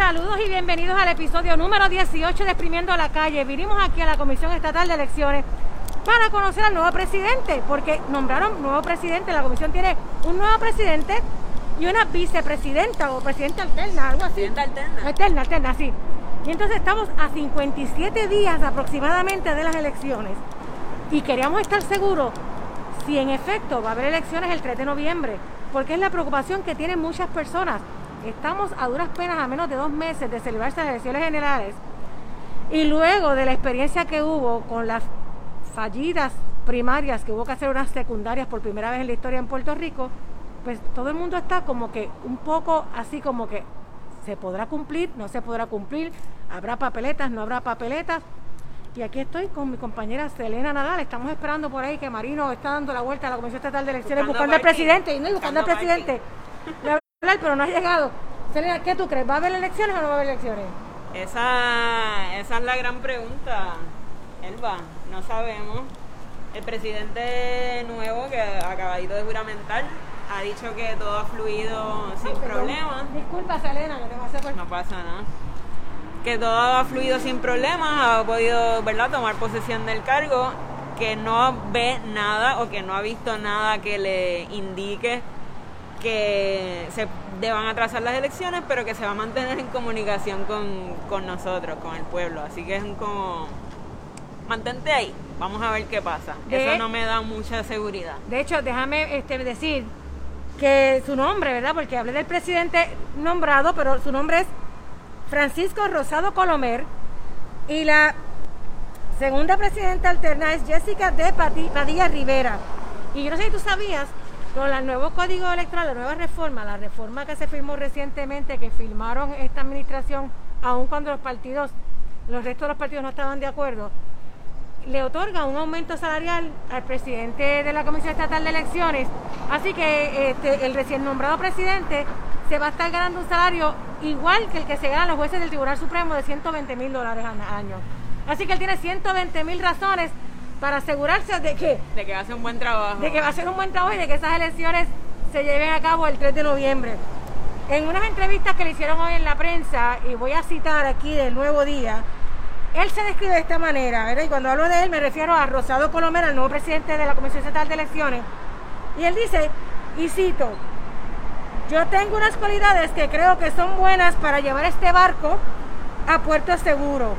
Saludos y bienvenidos al episodio número 18 de Exprimiendo la Calle. Vinimos aquí a la Comisión Estatal de Elecciones para conocer al nuevo presidente, porque nombraron nuevo presidente, la comisión tiene un nuevo presidente y una vicepresidenta o presidenta alterna, algo así. Presidenta alterna. Alterna, alterna, sí. Y entonces estamos a 57 días aproximadamente de las elecciones y queríamos estar seguros si en efecto va a haber elecciones el 3 de noviembre, porque es la preocupación que tienen muchas personas. Estamos a duras penas a menos de dos meses de celebrarse las elecciones generales y luego de la experiencia que hubo con las fallidas primarias, que hubo que hacer unas secundarias por primera vez en la historia en Puerto Rico, pues todo el mundo está como que un poco así como que se podrá cumplir, no se podrá cumplir, habrá papeletas, no habrá papeletas. Y aquí estoy con mi compañera Selena Nadal. Estamos esperando por ahí que Marino está dando la vuelta a la Comisión Estatal de Elecciones Buscando buscando, al presidente y no y buscando al Buscando presidente. Pero no ha llegado. Selena, ¿qué tú crees? ¿Va a haber elecciones o no va a haber elecciones? Esa, esa es la gran pregunta, Elba. No sabemos. El presidente nuevo que acabadito de juramentar ha dicho que todo ha fluido sin problemas. Disculpa, Selena, que te hacer por... No pasa nada. Que todo ha fluido sin problemas, ha podido, ¿verdad?, tomar posesión del cargo, que no ve nada o que no ha visto nada que le indique que se deban atrasar las elecciones, pero que se va a mantener en comunicación con, con nosotros, con el pueblo. Así que es como, mantente ahí, vamos a ver qué pasa. De- Eso no me da mucha seguridad. De hecho, déjame este, decir que su nombre, ¿verdad? Porque hablé del presidente nombrado, pero su nombre es Francisco Rosado Colomer y la segunda presidenta alterna es Jessica de Pati- Padilla Rivera. Y yo no sé si tú sabías, con el nuevo código electoral, la nueva reforma, la reforma que se firmó recientemente, que firmaron esta administración, aun cuando los partidos, los restos de los partidos no estaban de acuerdo, le otorga un aumento salarial al presidente de la Comisión Estatal de Elecciones. Así que este, el recién nombrado presidente se va a estar ganando un salario igual que el que se ganan los jueces del Tribunal Supremo de 120 mil dólares al año. Así que él tiene 120 mil razones para asegurarse de que, De que hace un buen trabajo. de que va a ser un buen trabajo y de que esas elecciones se lleven a cabo el 3 de noviembre. En unas entrevistas que le hicieron hoy en la prensa, y voy a citar aquí del Nuevo Día, él se describe de esta manera, ¿verdad? Y cuando hablo de él me refiero a Rosado Colomera, el nuevo presidente de la Comisión Estatal de Elecciones. Y él dice, y cito, yo tengo unas cualidades que creo que son buenas para llevar este barco a puerto seguro.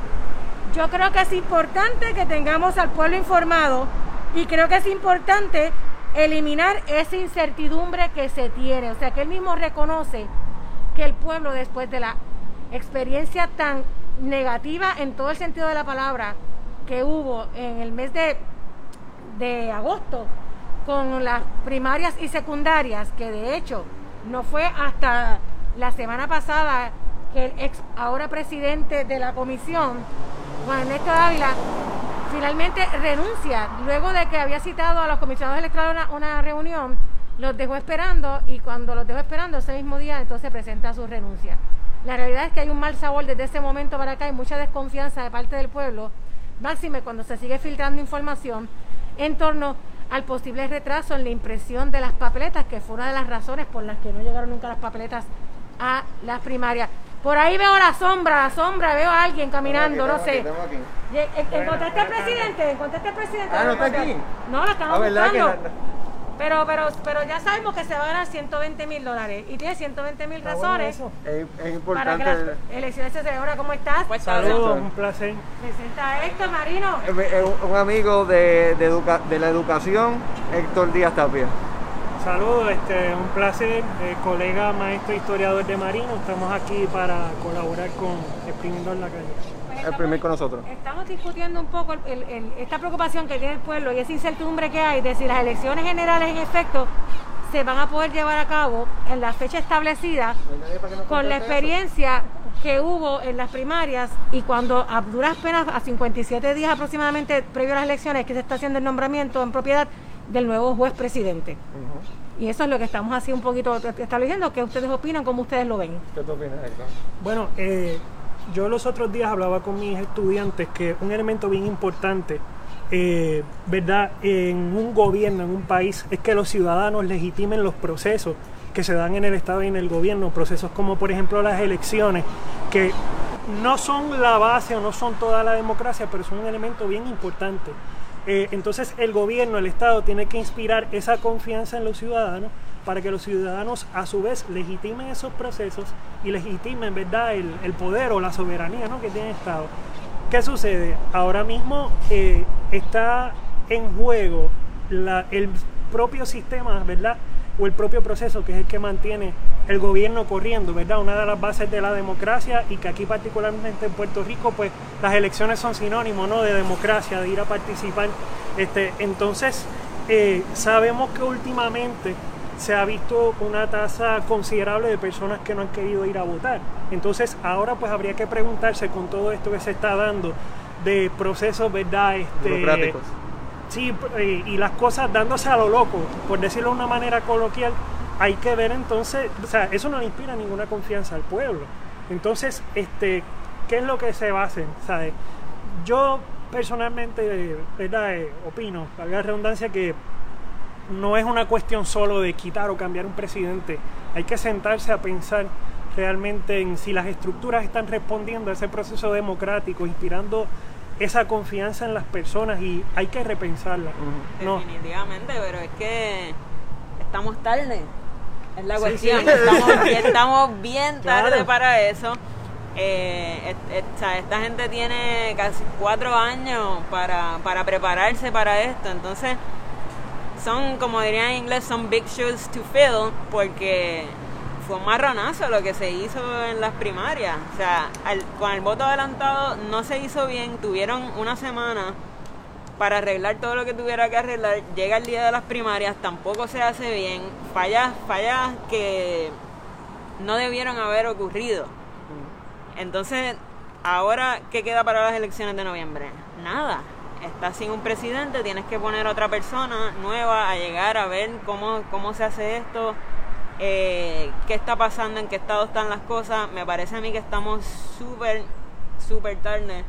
Yo creo que es importante que tengamos al pueblo informado y creo que es importante eliminar esa incertidumbre que se tiene. O sea, que él mismo reconoce que el pueblo después de la experiencia tan negativa en todo el sentido de la palabra que hubo en el mes de, de agosto con las primarias y secundarias, que de hecho no fue hasta la semana pasada que el ex ahora presidente de la comisión, Juan Ernesto Dávila, finalmente renuncia, luego de que había citado a los comisionados electorales una reunión, los dejó esperando y cuando los dejó esperando ese mismo día entonces presenta su renuncia. La realidad es que hay un mal sabor desde ese momento para acá y mucha desconfianza de parte del pueblo, máxime cuando se sigue filtrando información en torno al posible retraso en la impresión de las papeletas, que fue una de las razones por las que no llegaron nunca las papeletas a las primarias. Por ahí veo la sombra, la sombra, veo a alguien caminando, no sé. Lle- en- ¿Encontraste al presidente? ¿Encontraste al presidente? Ah, ¿no está aquí? No, lo estamos Ah, ¿verdad que buscando. Pero, pero, pero ya sabemos que se va a ganar 120 mil dólares y tiene 120 mil razones Es, es para que importante. las elecciones se celebren. ¿Cómo estás? Pues Saludos. un placer. Presenta a Héctor Marino. Eh, eh, un- un amigo de, de, educa- de la educación, Héctor Díaz Tapia. Saludos, este, un placer, eh, colega, maestro, historiador de Marino. Estamos aquí para colaborar con Exprimiendo en la calle. Pues estamos- primer con nosotros. Estamos discutiendo un poco el- el- el- esta preocupación que tiene el pueblo y esa incertidumbre que hay de si las elecciones generales en efecto se van a poder llevar a cabo en la fecha establecida con la experiencia que hubo en las primarias y cuando a duras penas a 57 días aproximadamente previo a las elecciones que se está haciendo el nombramiento en propiedad del nuevo juez presidente. Y eso es lo que estamos así un poquito estableciendo, que ustedes opinan, cómo ustedes lo ven. ¿Qué tú opinas, Héctor? Bueno, eh, yo los otros días hablaba con mis estudiantes que un elemento bien importante, eh, ¿verdad?, en un gobierno, en un país, es que los ciudadanos legitimen los procesos que se dan en el Estado y en el gobierno, procesos como por ejemplo las elecciones, que no son la base o no son toda la democracia, pero son un elemento bien importante. Eh, entonces el gobierno, el Estado, tiene que inspirar esa confianza en los ciudadanos para que los ciudadanos a su vez legitimen esos procesos y legitimen ¿verdad? El, poder o la soberanía ¿no? que tiene el Estado. ¿Qué sucede? Ahora mismo eh, está en juego el propio sistema, ¿verdad? O el propio proceso que es el que mantiene el gobierno corriendo, ¿verdad? Una de las bases de la democracia y que aquí particularmente en Puerto Rico, pues las elecciones son sinónimos, ¿no? De democracia, de ir a participar. Este, entonces, eh, sabemos que últimamente se ha visto una tasa considerable de personas que no han querido ir a votar. Entonces, ahora pues habría que preguntarse con todo esto que se está dando de procesos, ¿verdad? Este, Burocráticos. Sí, eh, y las cosas dándose a lo loco, por decirlo de una manera coloquial, hay que ver entonces, o sea, eso no le inspira ninguna confianza al pueblo. Entonces, este, ¿qué es lo que se va a hacer? ¿Sabe? Yo personalmente, ¿verdad? Eh, opino, valga la redundancia, que no es una cuestión solo de quitar o cambiar un presidente. Hay que sentarse a pensar realmente en si las estructuras están respondiendo a ese proceso democrático, inspirando esa confianza en las personas y hay que repensarla. Definitivamente, pero es que estamos tarde. Es la cuestión. sí. Estamos, estamos bien tarde Claro. para eso. Eh, sea, esta gente tiene casi cuatro años para, para prepararse para esto. Entonces, son, como dirían en inglés, son big shoes to fill porque fue un marronazo lo que se hizo en las primarias. O sea, al- con el voto adelantado no se hizo bien. Tuvieron una semana para arreglar todo lo que tuviera que arreglar. Llega el día de las primarias, tampoco se hace bien. Fallas, fallas que no debieron haber ocurrido. Entonces, ahora, ¿qué queda para las elecciones de noviembre? Nada. Estás sin un presidente, tienes que poner otra persona nueva a llegar a ver cómo, cómo se hace esto, eh, qué está pasando, en qué estado están las cosas. Me parece a mí que estamos súper, súper tarde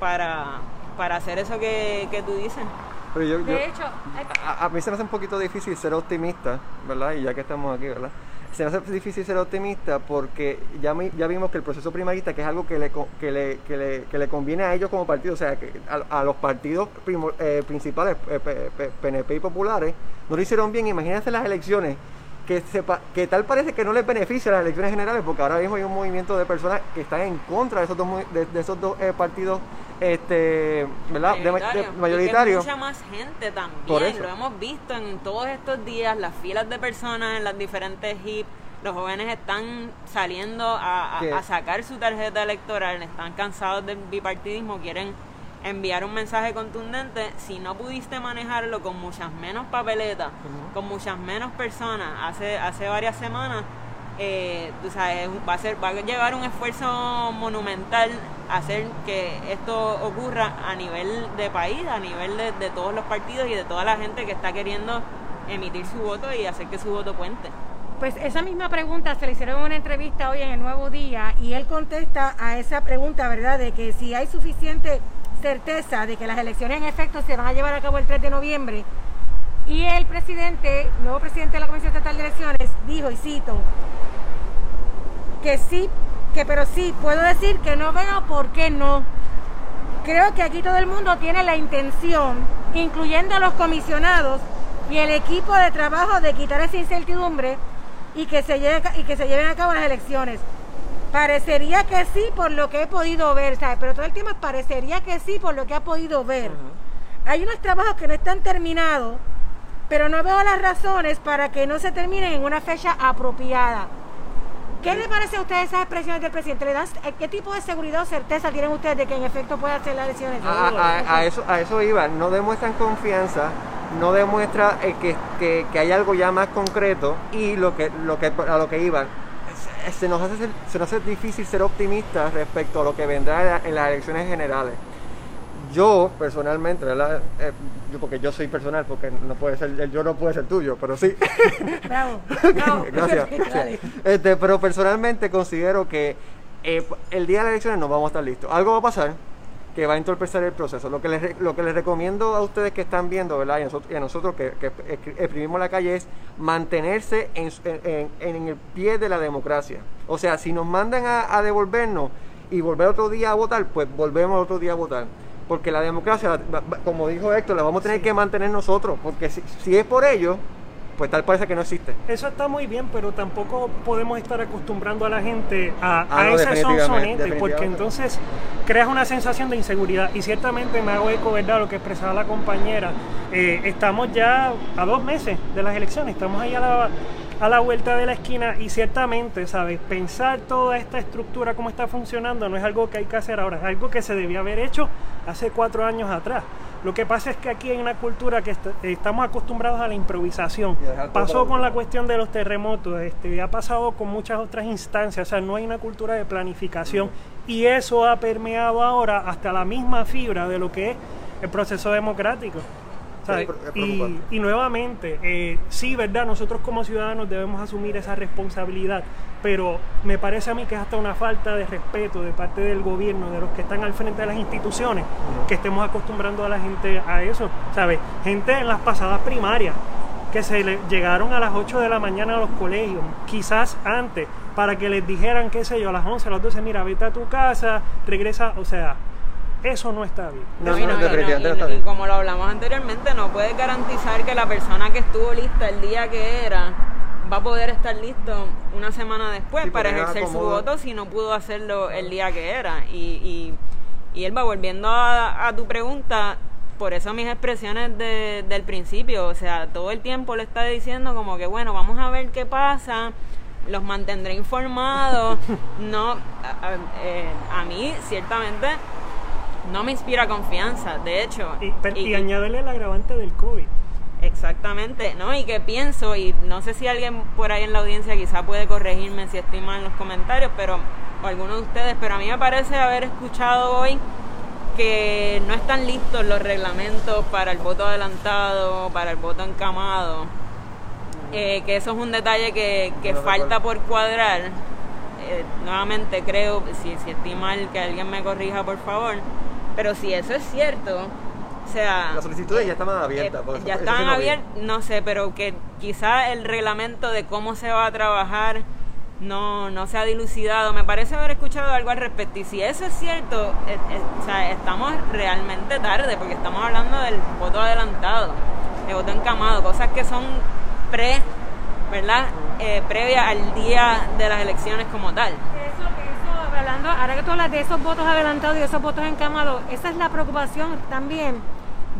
para, para hacer eso que, que tú dices. Pero yo, yo- De hecho, a, a mí se me hace un poquito difícil ser optimista, ¿verdad? Y ya que estamos aquí, ¿verdad? Se me hace difícil ser optimista porque ya, mi- ya vimos que el proceso primarista, que es algo que le, co- que le, que le, que le conviene a ellos como partido, o sea, que a, a los partidos primo- eh, principales, eh, PNP y populares, no lo hicieron bien. Imagínense las elecciones, que, sepa, que tal parece que no les beneficia las elecciones generales, porque ahora mismo hay un movimiento de personas que están en contra de esos dos, de, de esos dos eh, partidos este, ¿verdad? De ma- de- Mayoritario. Y que es mayoritarios. mucha más gente también. Lo hemos visto en todos estos días, las filas de personas en las diferentes HIP. Los jóvenes están saliendo a, a- a sacar su tarjeta electoral, están cansados del bipartidismo, quieren enviar un mensaje contundente. Si no pudiste manejarlo con muchas menos papeletas, con muchas menos personas hace, hace varias semanas, eh, tú sabes, va a, ser, va a llevar un esfuerzo monumental hacer que esto ocurra a nivel de país, a nivel de, de todos los partidos y de toda la gente que está queriendo emitir su voto y hacer que su voto cuente. Pues esa misma pregunta se le hicieron en una entrevista hoy en el Nuevo Día y él contesta a esa pregunta, ¿verdad? De que si hay suficiente certeza de que las elecciones en efecto se van a llevar a cabo el 3 de noviembre. Y el presidente, nuevo presidente de la Comisión Estatal de Elecciones, dijo, y cito, que sí, que pero sí, puedo decir que no veo por qué no. Creo que aquí todo el mundo tiene la intención, incluyendo los comisionados y el equipo de trabajo, de quitar esa incertidumbre y que se, lleve, y que se lleven a cabo las elecciones. Parecería que sí por lo que he podido ver, ¿sabes? Pero todo el es parecería que sí por lo que ha podido ver. Hay unos trabajos que no están terminados, pero no veo las razones para que no se terminen en una fecha apropiada. ¿Qué le parece a ustedes esas expresiones del presidente? ¿Le dan, ¿Qué tipo de seguridad o certeza tienen ustedes de que en efecto pueda hacer las elecciones? A, a- a eso, a eso iba, no demuestran confianza, no demuestra eh, que, que- que hay algo ya más concreto y lo que, lo que, a lo que iban. Se, se nos hace, se nos hace difícil ser optimistas respecto a lo que vendrá en, la- en las elecciones generales. Yo personalmente, ¿verdad? Eh, porque yo soy personal, porque no puede ser, el yo no puede ser tuyo, pero sí. Bravo. Bravo. Gracias. Sí. Este, pero personalmente considero que eh, el día de las elecciones no vamos a estar listos. Algo va a pasar que va a entorpecer el proceso. Lo que les, lo que les recomiendo a ustedes que están viendo, ¿verdad? Y a nosotros, y a nosotros que, que escri- exprimimos la calle es mantenerse en, en- el pie de la democracia. O sea, si nos mandan a, a devolvernos y volver otro día a votar, pues volvemos otro día a votar. Porque la democracia, como dijo Héctor, la vamos a tener que mantener nosotros. Porque si, si es por ello, pues tal parece que no existe. Eso está muy bien, pero tampoco podemos estar acostumbrando a la gente a, Ah, a no, ese sonsonete, porque entonces creas una sensación de inseguridad. Y ciertamente me hago eco, ¿verdad?, lo que expresaba la compañera. Eh, estamos ya a dos meses de las elecciones, estamos ahí a la, a la vuelta de la esquina y ciertamente, ¿sabes? Pensar toda esta estructura, cómo está funcionando, no es algo que hay que hacer ahora, es algo que se debía haber hecho hace cuatro años atrás. Lo que pasa es que aquí hay una cultura que est- estamos acostumbrados a la improvisación. Pasó con la cuestión de los terremotos, este, ha pasado con muchas otras instancias, o sea, no hay una cultura de planificación y eso ha permeado ahora hasta la misma fibra de lo que es el proceso democrático. ¿Sabes? Sí, es Y, preocupante. y nuevamente, eh, sí, ¿verdad? Nosotros como ciudadanos debemos asumir esa responsabilidad, pero me parece a mí que es hasta una falta de respeto de parte del gobierno, de los que están al frente de las instituciones, que estemos acostumbrando a la gente a eso, ¿sabes? Gente en las pasadas primarias que se le llegaron a las 8 de la mañana a los colegios, quizás antes, para que les dijeran, qué sé yo, a las 11, a las 12, mira, vete a tu casa, regresa, o sea, eso no está bien. No, No, no, y, no, y no, definitivamente y- no está y bien. como lo hablamos anteriormente, no puedes garantizar que la persona que estuvo lista el día que era va a poder estar listo una semana después Sí, para ejercer su voto si no pudo hacerlo el día que era. Y, y, y Elba, volviendo a, a tu pregunta, por eso mis expresiones de- del principio, o sea, todo el tiempo le está diciendo como que, bueno, vamos a ver qué pasa, los mantendré informados. no, a, a- eh, a mí ciertamente no me inspira confianza, de hecho. Y, pero- y y- añádele el agravante del COVID. Exactamente, ¿no? Y que pienso, y no sé si alguien por ahí en la audiencia quizá puede corregirme si estoy mal en los comentarios, pero, o alguno de ustedes, pero a mí me parece haber escuchado hoy que no están listos los reglamentos para el voto adelantado, para el voto encamado, eh, que eso es un detalle que, que No falta por cuadrar. Eh, nuevamente creo, si, si estoy mal, que alguien me corrija por favor, pero si eso es cierto, o sea... Las solicitudes ya estaban abiertas. Eh, ya estaban abiertas, no sé, pero que quizá el reglamento de cómo se va a trabajar no, no se ha dilucidado. Me parece haber escuchado algo al respecto. Y si eso es cierto, eh, eh, o sea, estamos realmente tarde, porque estamos hablando del voto adelantado, de voto encamado, cosas que son pre, ¿verdad? Eh, previa al día de las elecciones como tal. Hablando, ahora que tú hablas de esos votos adelantados y esos votos encamados, esa es la preocupación también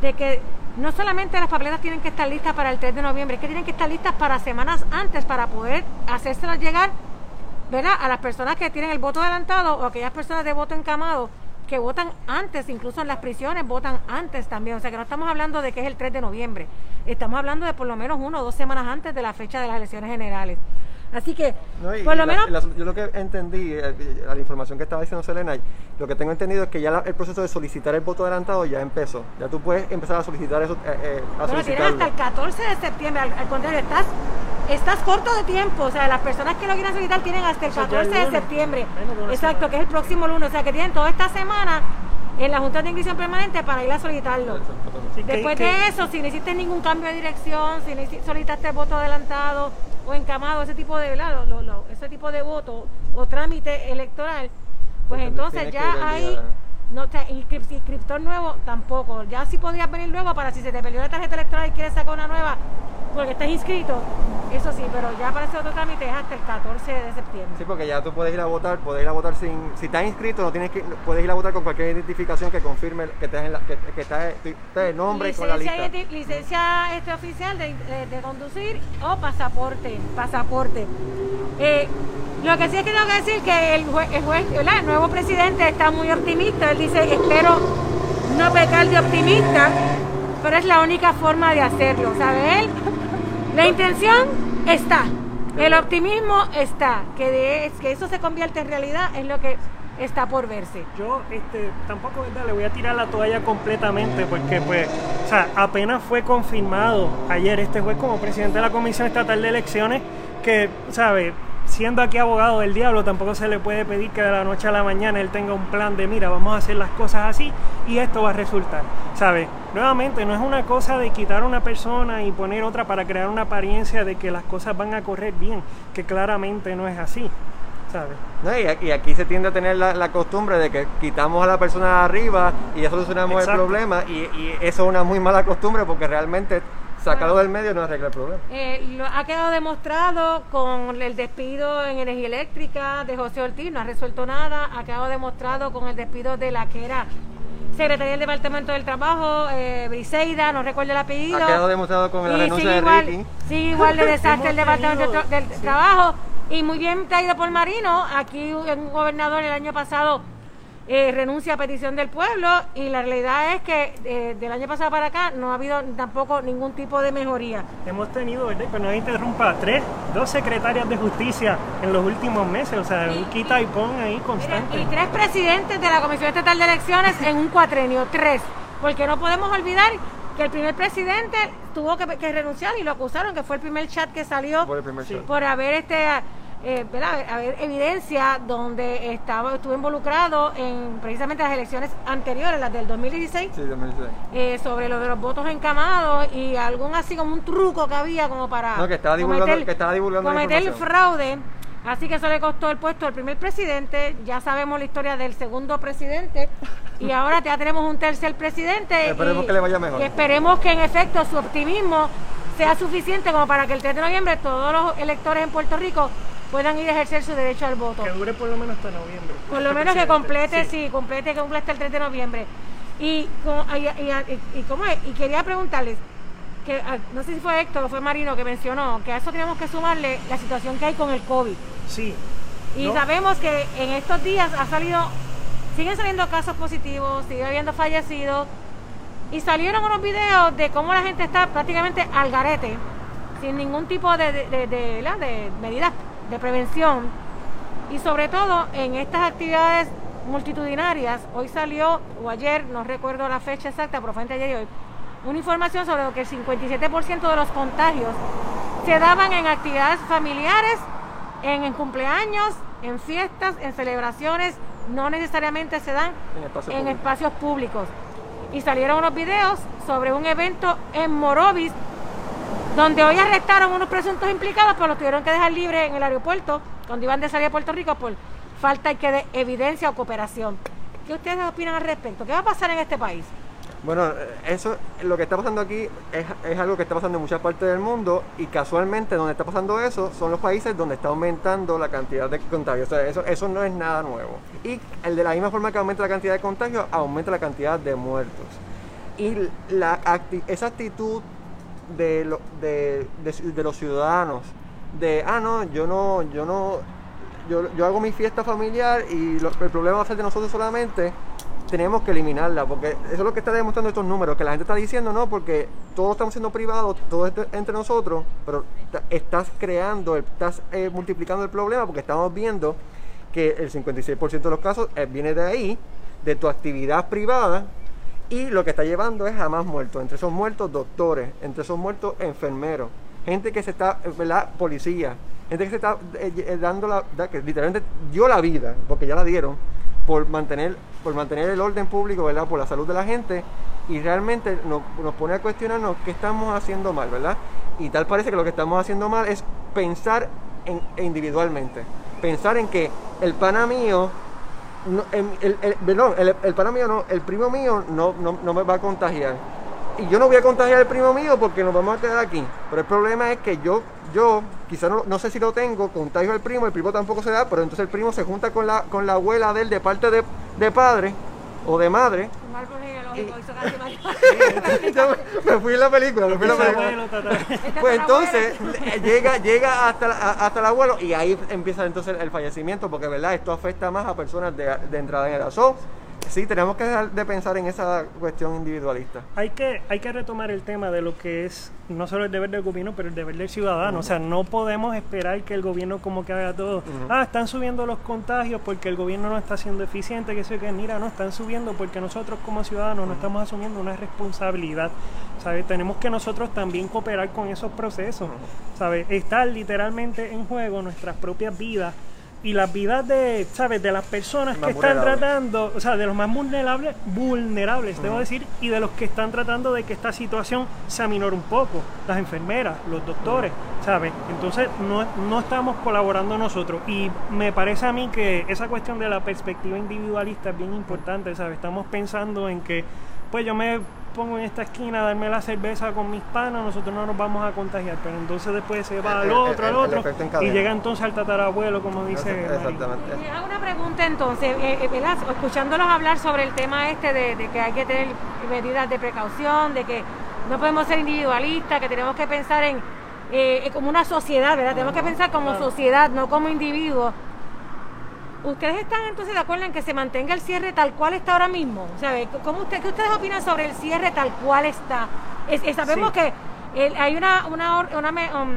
de que no solamente las papeletas tienen que estar listas para el 3 de noviembre, es que tienen que estar listas para semanas antes para poder hacérselas llegar, ¿verdad? A las personas que tienen el voto adelantado o aquellas personas de voto encamado que votan antes, incluso en las prisiones votan antes también. O sea que no estamos hablando de que es el 3 de noviembre, estamos hablando de por lo menos uno o dos semanas antes de la fecha de las elecciones generales. Así que, No, y- por lo la- menos... la- yo lo que entendí, eh, eh, a la información que estaba diciendo Selena, lo que tengo entendido es que ya la- el proceso de solicitar el voto adelantado ya empezó. Ya tú puedes empezar a solicitar eso, eh, eh, a Bueno, tienes hasta el 14 de septiembre, al, al contrario, estás, estás corto de tiempo, o sea, las personas que lo quieran solicitar tienen hasta el Eso ya el 14 de septiembre, exacto, semana. que es el próximo lunes, o sea, que tienen toda esta semana en la Junta de Inscripción Permanente para ir a solicitarlo. Después que- de eso, si no hiciste ningún cambio de dirección, si no solicitaste voto adelantado o encamado, ese tipo de, ¿verdad? Lo- lo- ese tipo de voto o trámite electoral, pues Porque entonces ya día- no, o sea, inscrip- inscriptor nuevo tampoco. Ya sí podías venir luego para si se te perdió la tarjeta electoral y quieres sacar una nueva porque estás inscrito. Eso sí, pero ya para ese otro trámite es hasta el 14 de septiembre. Sí, porque ya tú puedes ir a votar, puedes ir a votar sin, si estás inscrito, no tienes que, puedes ir a votar con cualquier identificación que confirme que estás en la, que, que estás, el nombre con la licencia, lista. licencia este, oficial de, de- de conducir o pasaporte. pasaporte. Eh, lo que sí es que tengo que decir que el, jue- el, juez- el nuevo presidente está muy optimista. Él dice, espero no pecar de optimista, pero es la única forma de hacerlo. ¿Sabe él? La intención está, el optimismo está, que, de, que eso se convierta en realidad es lo que está por verse. Yo este, tampoco ¿verdad? le voy a tirar la toalla completamente porque pues, o sea, apenas fue confirmado ayer este juez como presidente de la Comisión Estatal de Elecciones que, ¿sabe? Siendo aquí abogado del diablo, tampoco se le puede pedir que de la noche a la mañana él tenga un plan de, mira, vamos a hacer las cosas así y esto va a resultar. ¿Sabe? Nuevamente, no es una cosa de quitar a una persona y poner otra para crear una apariencia de que las cosas van a correr bien, que claramente no es así. ¿Sabes? No, y, aquí- y aquí se tiende a tener la, la costumbre de que quitamos a la persona de arriba y ya solucionamos Exacto. el problema y, y eso es una muy mala costumbre porque realmente sacarlo del medio no arregla el problema. Eh, lo- ha quedado demostrado con el despido en energía eléctrica de José Ortiz, no ha resuelto nada. Ha quedado demostrado con el despido de la que era secretaria del Departamento del Trabajo, eh, Briseida, no recuerdo el apellido. Ha quedado demostrado con la renuncia sigue de igual, Ricky. sigue igual de desastre el Departamento del, tenido- Tra- del Trabajo. Y muy bien traído por Marino. Aquí un gobernador el año pasado eh, renuncia a petición del pueblo y la realidad es que eh, del año pasado para acá no ha habido tampoco ningún tipo de mejoría. Hemos tenido, ¿verdad? Que no interrumpa, tres, dos secretarias de justicia en los últimos meses, o sea, Y- un quita y pon ahí constante. y tres presidentes de la Comisión Estatal de Elecciones en un cuatrenio, tres. Porque no podemos olvidar que el primer presidente tuvo que, que renunciar y lo acusaron, que fue el primer chat que salió Por el primer shot. por haber este eh, ¿verdad? haber evidencia donde estaba estuvo involucrado en precisamente las elecciones anteriores, las del 2016. Sí, 2016. eh, sobre lo de los votos encamados y algún así como un truco que había como para No, que estaba divulgando- que estaba divulgando cometer información. fraude así que eso le costó el puesto al primer presidente ya sabemos la historia del segundo presidente y ahora ya tenemos un tercer presidente Esperemos y, que le vaya mejor. y esperemos que en efecto su optimismo sea suficiente como para que el 3 de noviembre todos los electores en Puerto Rico puedan ir a ejercer su derecho al voto Que dure por lo menos hasta noviembre. por lo menos que complete, Sí. sí, complete, que complete el 3 de noviembre. Y, y, y- y- y cómo es? y quería preguntarles, que ah, no sé si fue Héctor o fue Marino que mencionó, que a eso tenemos que sumarle la situación que hay con el COVID. Sí. Y No. sabemos que en estos días ha salido, siguen saliendo casos positivos, sigue habiendo fallecidos, y salieron unos videos de cómo la gente está prácticamente al garete, sin ningún tipo de, de, de- de- ¿verdad? de medidas de prevención. Y sobre todo en estas actividades multitudinarias, hoy salió, o ayer, no recuerdo la fecha exacta, pero fue entre ayer y hoy, una información sobre que el 57% de los contagios se daban en actividades familiares, en, en cumpleaños, en fiestas, en celebraciones, no necesariamente se dan En espacios en públicos. espacios públicos. Y salieron unos videos sobre un evento en Morovis, donde hoy arrestaron unos presuntos implicados, pero los tuvieron que dejar libres en el aeropuerto, cuando iban de salir a Puerto Rico, por falta de evidencia o cooperación. ¿Qué ustedes opinan al respecto? ¿Qué va a pasar en este país? Bueno, eso, lo que está pasando aquí es, algo que está pasando en muchas partes del mundo y casualmente donde está pasando eso son los países donde está aumentando la cantidad de contagios. O sea, eso, eso no es nada nuevo. Y el de la misma forma que aumenta la cantidad de contagios, aumenta la cantidad de muertos. Y la acti- esa actitud de, lo- de, de los ciudadanos, de, ah, no, yo no, yo no, yo, yo hago mi fiesta familiar y el problema va a ser de nosotros solamente, tenemos que eliminarla, porque eso es lo que está demostrando estos números, que la gente está diciendo, no, porque todos estamos siendo privados, todo es entre nosotros, pero estás creando, estás eh, multiplicando el problema, porque estamos viendo que el 56% de los casos eh, viene de ahí, de tu actividad privada, y lo que está llevando es a más muertos. Entre esos muertos, doctores. Entre esos muertos, enfermeros. Gente que se está, ¿verdad? Policía. Gente que se está eh, eh, dando la, que literalmente dio la vida, porque ya la dieron, por mantener, por mantener el orden público, ¿verdad? Por la salud de la gente. Y realmente nos, nos pone a cuestionarnos qué estamos haciendo mal, ¿verdad? Y tal parece que lo que estamos haciendo mal es pensar en, individualmente. Pensar en que el pana mío no, el, el, perdón, el, el pana mío no, el primo mío no, no, no me va a contagiar. Y yo no voy a contagiar al primo mío porque nos vamos a quedar aquí. Pero el problema es que yo, yo, quizás no, no sé si lo tengo, contagio al primo, el primo tampoco se da, pero entonces el primo se junta con la, con la abuela de él de parte de, de padre o de madre. Un árbol genealógico, hizo casi mal. Yo me fui en la película, me fui en la película. Pues entonces eh, llega, llega hasta, la- hasta el abuelo y ahí empieza entonces el fallecimiento porque verdad esto afecta más a personas de, de entrada en edad. So, sí, tenemos que dejar de pensar en esa cuestión individualista. Hay que, hay que retomar el tema de lo que es no solo el deber del gobierno, pero el deber del ciudadano. O sea, no podemos esperar que el gobierno como que haga todo. Ah, están subiendo los contagios porque el gobierno no está siendo eficiente, que sé que mira, no, están subiendo porque nosotros como ciudadanos no estamos asumiendo una responsabilidad. ¿Sabes? Tenemos que nosotros también cooperar con esos procesos. ¿Sabes? Estar literalmente en juego nuestras propias vidas y las vidas de, ¿sabes? De las personas Más que están tratando, o sea, de los más vulnerables, vulnerables, debo decir, y de los que están tratando de que esta situación se aminore un poco, las enfermeras, los doctores, ¿sabes? Entonces no, no estamos colaborando nosotros y me parece a mí que esa cuestión de la perspectiva individualista es bien importante, ¿sabes? Estamos pensando en que, pues yo me pongo en esta esquina a darme la cerveza con mis panas, nosotros no nos vamos a contagiar, pero entonces después se va El- al otro, el- al otro, y llega entonces al tatarabuelo, como dice. Exactamente. Hago una pregunta entonces, eh, eh, ¿verdad? escuchándolos hablar sobre el tema este de, de que hay que tener medidas de precaución, de que no podemos ser individualistas, que tenemos que pensar en eh, como una sociedad, ¿verdad? Tenemos que pensar como sociedad, no como individuos. ¿Ustedes están entonces de acuerdo en que se mantenga el cierre tal cual está ahora mismo? O sea, ¿cómo usted, ¿Qué ustedes opinan sobre el cierre tal cual está? Es- es- sabemos Sí. que el- hay una, una, or- una me- um,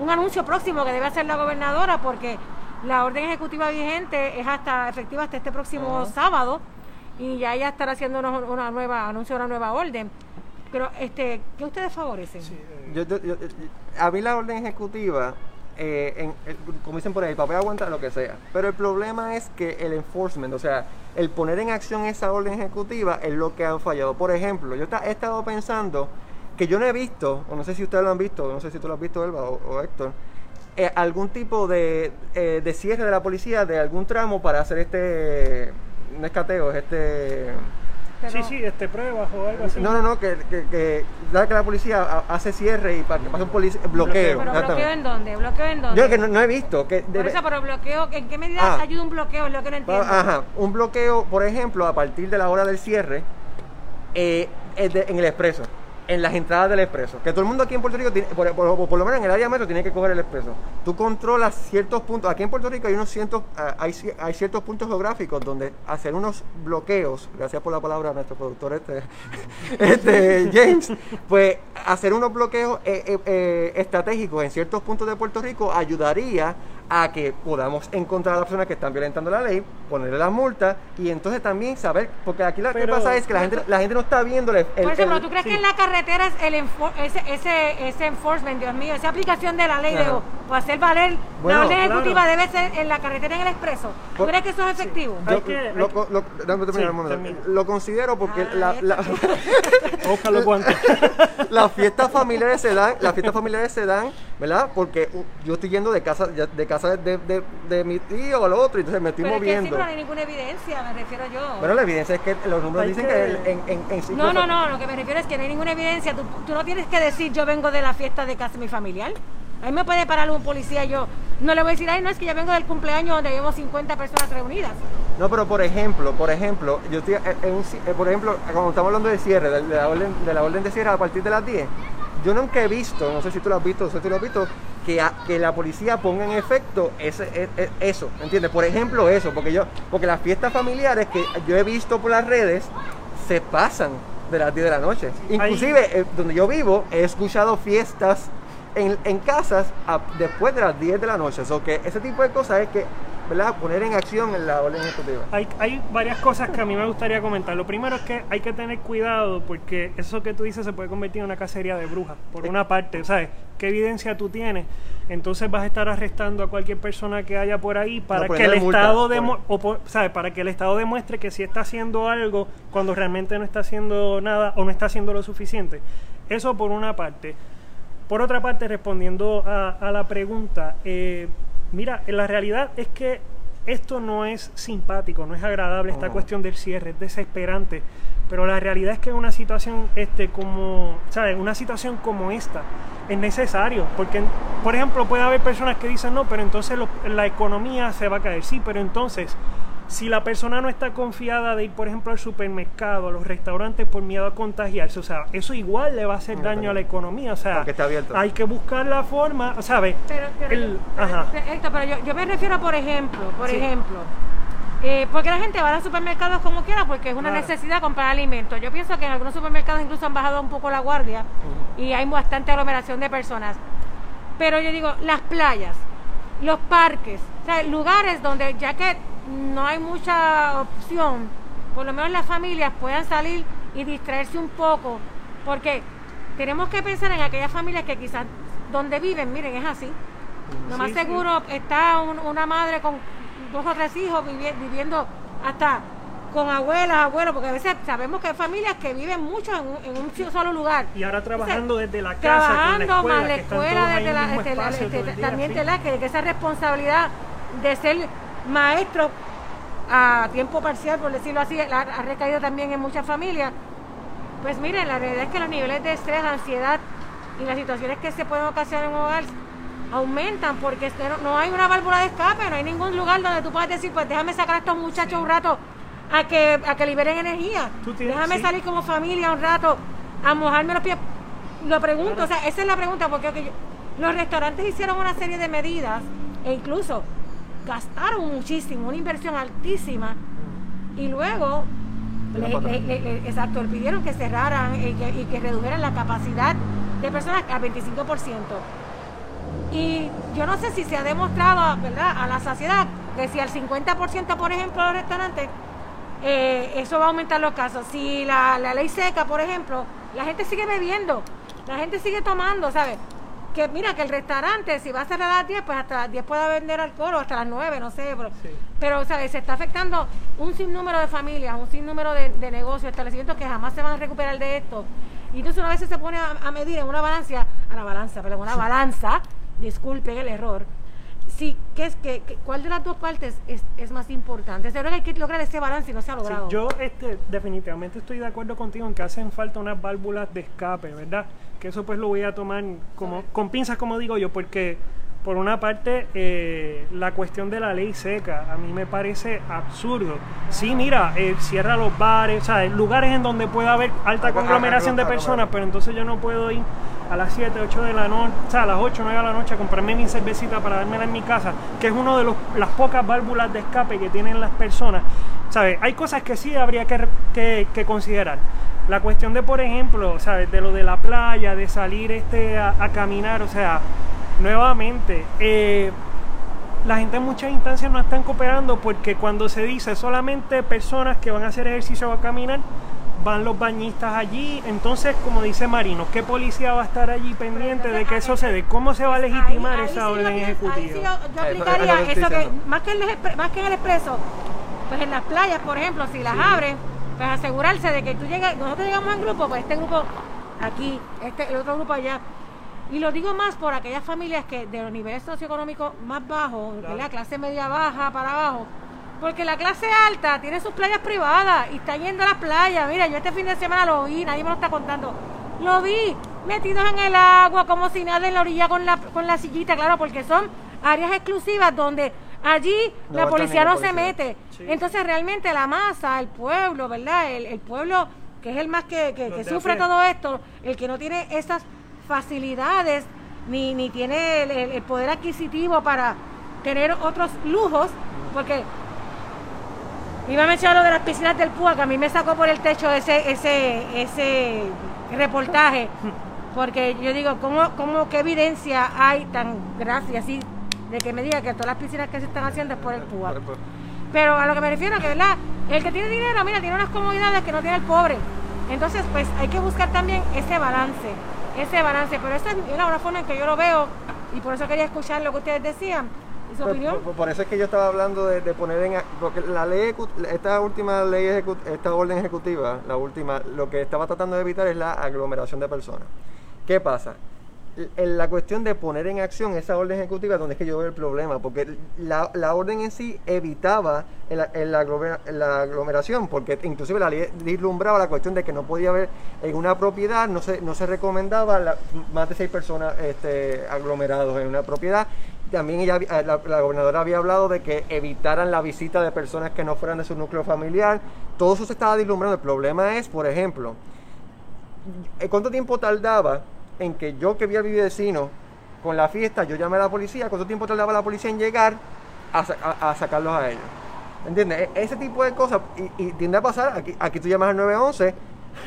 un anuncio próximo que debe hacer la gobernadora porque la orden ejecutiva vigente es hasta efectiva hasta este próximo sábado y ya ella estará haciendo una, una nueva anuncio de una nueva orden. Pero este, ¿qué ustedes favorecen? Yo- yo- yo- yo- a mí la orden ejecutiva, eh, en- el- como dicen por ahí, el papel aguanta lo que sea. Pero el problema es que el enforcement, o sea, el poner en acción esa orden ejecutiva es lo que han fallado. Por ejemplo, yo he estado pensando que yo no he visto, o no sé si ustedes lo han visto, no sé si tú lo has visto, Elba o, o Héctor, eh, algún tipo de, eh, de cierre de la policía de algún tramo para hacer este, no es cateo, es este... Sí, sí, este pruebas o algo así. No, no, no, que, que, que, ¿sabes que la policía ha- hace cierre y para que pase un polic- bloqueo. ¿Pero bloqueo en dónde? ¿Bloqueo en dónde? Yo que no, no he visto. Que Por eso, pero bloqueo, ¿en qué medida Ah. ayuda un bloqueo? Es lo que no entiendo. Ajá, un bloqueo, por ejemplo, a partir de la hora del cierre, eh, en el expreso, en las entradas del expreso. Que todo el mundo aquí en Puerto Rico, tiene, por, por- lo menos en el área metro, tiene que coger el expreso. Tú controlas ciertos puntos. Aquí en Puerto Rico hay unos cientos, ah, hay ciertos puntos geográficos donde hacer unos bloqueos, gracias por la palabra a nuestro productor este, este James, pues hacer unos bloqueos eh, eh, eh, estratégicos en ciertos puntos de Puerto Rico ayudaría a que podamos encontrar a las personas que están violentando la ley, ponerle las multas y entonces también saber, porque aquí lo que Pero- pasa es que la gente, la gente no está viendo el, el- Por eso, pero el- ¿tú crees sí. que en la carretera es el enfor- ese, ese, ese enforcement, Dios mío, esa aplicación de la ley de o hacer valer Bueno, la orden claro. ejecutiva debe ser en la carretera en el expreso? ¿Tú Por- crees que eso es efectivo? Hay Yo que- lo, hay lo- lo- déjame terminar Sí, un momento. termina. Lo considero porque Ah, la, la- las fiestas familiares se dan, las fiestas familiares se dan, ¿verdad? Porque yo estoy yendo de casa, ya- de casa de, de- de mi tío al otro, y entonces me estoy pero es que sí, moviendo. Pero no hay ninguna evidencia, me refiero yo. Bueno, la evidencia es que los números Hay dicen que- que, en, en, en no, no, no, lo que me refiero es que no hay ninguna evidencia. Tú, tú no tienes que decir yo vengo de la fiesta de casa de mi familiar. Ahí me puede parar un policía y yo no le voy a decir, ay, no, es que yo vengo del cumpleaños donde habíamos 50 personas reunidas. No, pero por ejemplo, por ejemplo, yo estoy en- en eh, por ejemplo, cuando estamos hablando de cierre, de, de la orden, de la orden de cierre a partir de las 10, yo nunca he visto, no sé si tú lo has visto, no sé si tú lo has visto, que, a- que la policía ponga en efecto ese, e- e- eso, ¿entiendes? Por ejemplo, eso, porque yo, porque las fiestas familiares que yo he visto por las redes se pasan de las 10 de la noche. Inclusive, eh, donde yo vivo, he escuchado fiestas en, en casas a- después de las 10 de la noche. O que ese tipo de cosas es que, ¿verdad? Poner en acción en la orden ejecutiva. Hay, hay varias cosas que a mí me gustaría comentar. Lo primero es que hay que tener cuidado porque eso que tú dices se puede convertir en una cacería de brujas. Por una parte, ¿sabes? ¿Qué evidencia tú tienes? Entonces vas a estar arrestando a cualquier persona que haya por ahí para No, que el multa, Estado demo- o por- ¿sabes? para que el Estado demuestre que sí está haciendo algo cuando realmente no está haciendo nada o no está haciendo lo suficiente. Eso por una parte. Por otra parte, respondiendo a, a la pregunta, eh, mira, la realidad es que esto no es simpático, no es agradable esta Oh. cuestión del cierre, es desesperante. Pero la realidad es que una situación este como, ¿sabes? Una situación como esta es necesario, porque por ejemplo puede haber personas que dicen, "No, pero entonces lo- la economía se va a caer." Sí, pero entonces si la persona no está confiada de ir, por ejemplo, al supermercado, a los restaurantes por miedo a contagiarse, o sea, eso igual le va a hacer daño a la economía, o sea, hay que buscar la forma, ¿sabes? Pero, pero, El- pero- ajá. pero, Héctor, pero yo, yo me refiero, por ejemplo, por Sí. ejemplo, Eh, porque la gente va a los supermercados como quiera porque es una Claro. necesidad comprar alimentos. Yo pienso que en algunos supermercados incluso han bajado un poco la guardia y hay bastante aglomeración de personas. Pero yo digo, las playas, los parques, o sea, lugares donde ya que no hay mucha opción, por lo menos las familias puedan salir y distraerse un poco, porque tenemos que pensar en aquellas familias que quizás donde viven, miren, es así. Lo más Sí, sí. seguro está un- una madre con dos o tres hijos vivi- viviendo hasta con abuelas, abuelos, porque a veces sabemos que hay familias que viven mucho en un, en un solo lugar. Y ahora trabajando Entonces, desde la casa, con la Trabajando escuela, más la escuela, desde la, la- el día, también sí. de la, que, que esa responsabilidad de ser maestro a tiempo parcial, por decirlo así, ha recaído también en muchas familias. Pues miren, la realidad es que los niveles de estrés, ansiedad y las situaciones que se pueden ocasionar en un hogar aumentan porque es que no, hay una válvula de escape, no hay ningún lugar donde tú puedas decir, pues déjame sacar a estos muchachos un rato a que, a que liberen energía. Tienes- déjame sí. salir como familia un rato a mojarme los pies. Lo pregunto, o sea, esa es la pregunta, porque los restaurantes hicieron una serie de medidas e incluso gastaron muchísimo, una inversión altísima, y luego, le- le- le- exacto, le pidieron que cerraran y que, y que redujeran la capacidad de personas al 25%. Y yo no sé si se ha demostrado, ¿verdad?, a la saciedad, que si al 50%, por ejemplo, de los restaurantes, eh, eso va a aumentar los casos. Si la, la ley seca, por ejemplo, la gente sigue bebiendo, la gente sigue tomando, ¿sabes? Que mira, que el restaurante, si va a cerrar a las 10, pues hasta las 10 puede vender alcohol o hasta las 9, no sé. Pero, Sí. pero ¿sabes? Se está afectando un sinnúmero de familias, un sinnúmero de, de negocios, establecimientos que jamás se van a recuperar de esto. Y entonces una vez se pone a, a medir en una balanza, a la balanza, perdón, una balanza, disculpen el error, sí, ¿qué es, que, ¿cuál de las dos partes es, es más importante? Creo que hay que lograr ese balance y no se ha Sí, logrado. yo este, definitivamente estoy de acuerdo contigo en que hacen falta unas válvulas de escape, ¿verdad? Que eso pues lo voy a tomar como con pinzas, como digo yo, porque por una parte eh, la cuestión de la ley seca a mí me parece absurdo. Sí, mira, eh, cierra los bares, o sea, lugares en donde pueda haber alta conglomeración de personas, pero entonces yo no puedo ir a las 7, 8 de la noche, o sea, a las 8, 9 de la noche a comprarme mi cervecita para dármela en mi casa, que es una de los- las pocas válvulas de escape que tienen las personas. ¿Sabes? Hay cosas que sí habría que, re- que- que considerar. La cuestión de, por ejemplo, ¿sabes? De lo de la playa, de salir este a, a caminar, o sea, nuevamente, eh, la gente en muchas instancias no están cooperando porque cuando se dice solamente personas que van a hacer ejercicio o a caminar, van los bañistas allí. Entonces, como dice Marino, ¿qué policía va a estar allí pendiente de que eso se dé? ¿Cómo se va a legitimar Ahí- ahí sí esa yo orden ahí sí ejecutiva? yo, yo aplicaría eso que, más que, en el, más que en el expreso, pues en las playas, por ejemplo, si las abren, pues asegurarse de que tú llegas, nosotros llegamos en grupo, pues este grupo aquí, este, el otro grupo allá. Y lo digo más por aquellas familias que de los niveles socioeconómicos más bajos, de la clase media baja para abajo, porque la clase alta tiene sus playas privadas y está yendo a las playas. Mira, yo este fin de semana lo vi, nadie me lo está contando. Lo vi, metidos en el agua, como si nada en la orilla con la, con la sillita, claro, porque son áreas exclusivas donde allí No la policía no se mete. Sí. Entonces realmente la masa, el pueblo, ¿verdad? El, el pueblo que es el más que, que- que sufre todo esto, el que no tiene esas facilidades ni, ni tiene el, poder adquisitivo para tener otros lujos, porque iba a mencionar lo de las piscinas del PUA, que a mí me sacó por el techo ese, ese, ese reportaje, porque yo digo, ¿cómo, cómo qué evidencia hay tan grave así de que me diga que todas las piscinas que se están haciendo es por el PUA? Pero a lo que me refiero, que verdad, el que tiene dinero, mira, tiene unas comodidades que no tiene el pobre. Entonces, pues hay que buscar también ese balance, ese balance. Pero esa es la una forma en que yo lo veo y por eso quería escuchar lo que ustedes decían y su Pues, opinión. por, por eso es que yo estaba hablando de, de poner en... Porque la ley, esta última ley, esta orden ejecutiva, la última, lo que estaba tratando de evitar es la aglomeración de personas. ¿Qué pasa? En la cuestión de poner en acción esa orden ejecutiva, donde es que yo veo el problema, porque la, la orden en sí evitaba aglomera- la aglomeración, porque inclusive la ley vislumbraba la cuestión de que no podía haber en una propiedad, no se, no se recomendaba la- más de seis personas este, aglomerados en una propiedad. También ella, la, la gobernadora había hablado de que evitaran la visita de personas que no fueran de su núcleo familiar. Todo eso se estaba vislumbrando. El problema es, por ejemplo, ¿cuánto tiempo tardaba en que yo que vi a mi vecino con la fiesta, yo llamé a la policía? ¿Cuánto tiempo tardaba la policía en llegar a, a- a sacarlos a ellos? ¿Entiendes? E- Ese tipo de cosas, y, y tiende a pasar, aquí, aquí tú llamas al 911,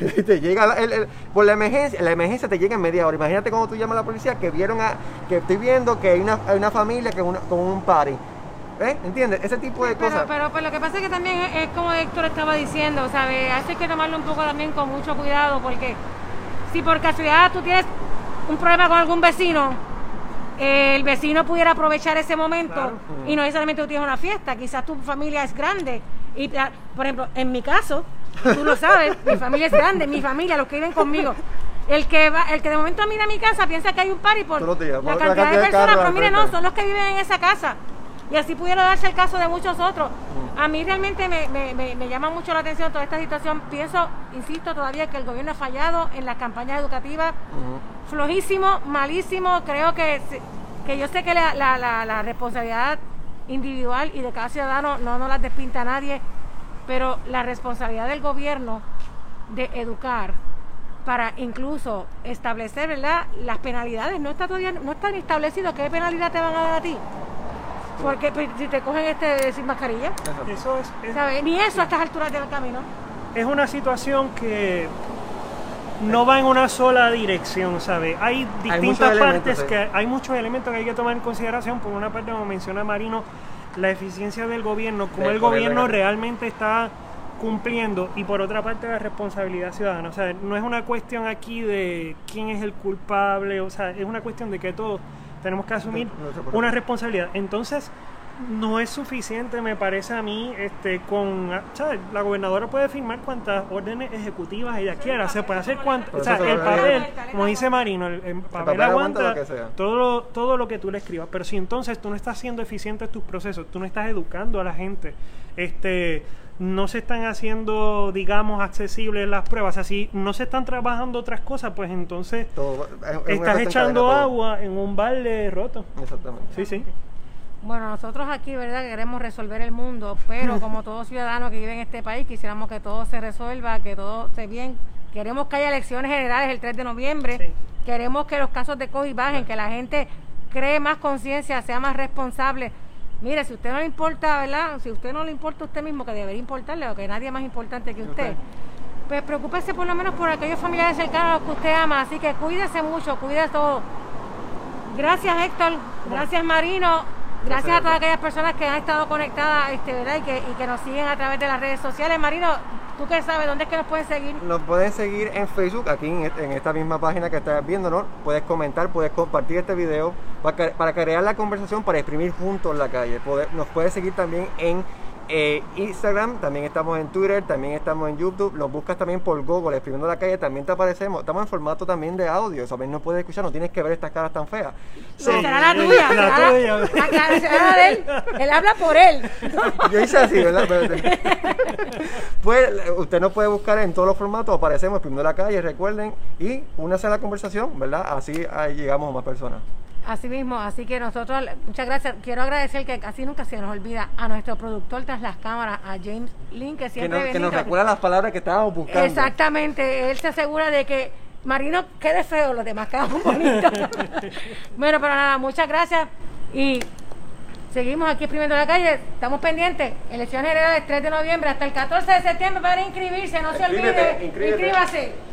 y te llega la- el- el- por la emergencia, la emergencia te llega en media hora. Imagínate cuando tú llamas a la policía que vieron a, que estoy viendo que hay una, hay una familia que una- con un party. ¿Ves? ¿Entiendes? Ese tipo de Pero, cosas. pero, pues, lo que pasa es que también es, es como Héctor estaba diciendo, ¿sabes? Hay que tomarlo un poco también con mucho cuidado porque si por casualidad tú tienes un problema con algún vecino, eh, el vecino pudiera aprovechar ese momento y no necesariamente tú tienes una fiesta, quizás tu familia es grande. Y, por ejemplo, en mi caso, tú lo sabes, mi familia es grande, mi familia, los que viven conmigo. El que va, el que de momento mira mi casa piensa que hay un party por días, la cantidad de personas, pero mire, no, son los que viven en esa casa. Y así pudiera darse el caso de muchos otros. A mí realmente me, me- me- me llama mucho la atención toda esta situación. Pienso, insisto todavía, que el gobierno ha fallado en las campañas educativas. Flojísimo, malísimo. Creo que, que yo sé que la, la- la- la responsabilidad individual y de cada ciudadano no nos las despinta a nadie, pero la responsabilidad del gobierno de educar para incluso establecer ¿verdad? las penalidades no está todavía no está ni establecido qué penalidad te van a dar a ti porque pues, si te cogen este sin mascarilla Eso es, es- ¿sabes? ni eso a estas alturas del camino es una situación que no va en una sola dirección, ¿sabes? Hay distintas partes sí. que hay muchos elementos que hay que tomar en consideración. Por una parte, como menciona Marino, la eficiencia del gobierno, cómo De el gobierno realmente está cumpliendo y por otra parte la responsabilidad ciudadana. O sea, no es una cuestión aquí de quién es el culpable, o sea, es una cuestión de que todos tenemos que asumir una responsabilidad. Entonces, no es suficiente, me parece a mí, este, con, ¿sabes? La gobernadora puede firmar cuantas órdenes ejecutivas ella quiera, se puede hacer cuantas, o sea, el papel, como dice Marino, el, el papel, aguanta todo lo, todo lo que tú le escribas, pero si entonces tú no estás siendo eficiente en tus procesos, tú no estás educando a la gente, este, no se están haciendo, digamos, accesibles las pruebas, así no se están trabajando otras cosas, pues entonces Todo- es- estás en echando agua en un balde roto. Exactamente. Sí, sí. bueno nosotros aquí verdad queremos resolver el mundo pero como todo ciudadano que vive en este país quisiéramos que todo se resuelva que todo esté bien queremos que haya elecciones generales el 3 de noviembre Sí. queremos que los casos de COVID bajen que la gente cree más conciencia sea más responsable Mire, si a usted no le importa, ¿verdad? Si a usted no le importa a usted mismo, que debería importarle, o que nadie es más importante que usted, pues preocúpese por lo menos por aquellos familiares cercanos que usted ama. Así que cuídese mucho, cuídese todo. Gracias, Héctor. Gracias, Marino. Gracias a todas aquellas personas que han estado conectadas este, ¿verdad? Y, que, y que nos siguen a través de las redes sociales. Marino, ¿tú qué sabes? ¿Dónde es que nos pueden seguir? Nos pueden seguir en Facebook, aquí en, en esta misma página que estás viendo, ¿no? Puedes comentar, puedes compartir este video para, crear la conversación, para exprimir juntos la calle. Nos puedes seguir también en eh, Instagram, también estamos en Twitter, también estamos en YouTube. Nos buscas también por Google, exprimiendo la calle, también te aparecemos. Estamos en formato también de audio, ¿sabes? No puedes escuchar, no tienes que ver estas caras tan feas. No, será la tuya. la será la- tuya. la- la- será la de él. Él habla por él. Yo hice así, ¿verdad? pues usted nos puede buscar en todos los formatos, aparecemos primero la calle, recuerden, y únase a la conversación, ¿verdad? Así ahí llegamos a más personas. Así mismo, así que nosotros, muchas gracias. Quiero agradecer que casi nunca se nos olvida a nuestro productor tras las cámaras, a James Lynn, que Que siempre nos, que nos recuerda las palabras que estábamos buscando. Exactamente, él se asegura de que Marino quede feo, los demás quedan bonitos. bueno, pero nada, muchas gracias y seguimos aquí exprimiendo la calle. Estamos pendientes. Elecciones generales 3 de noviembre hasta el 14 de septiembre para inscribirse, no se olvide. Inscríbase.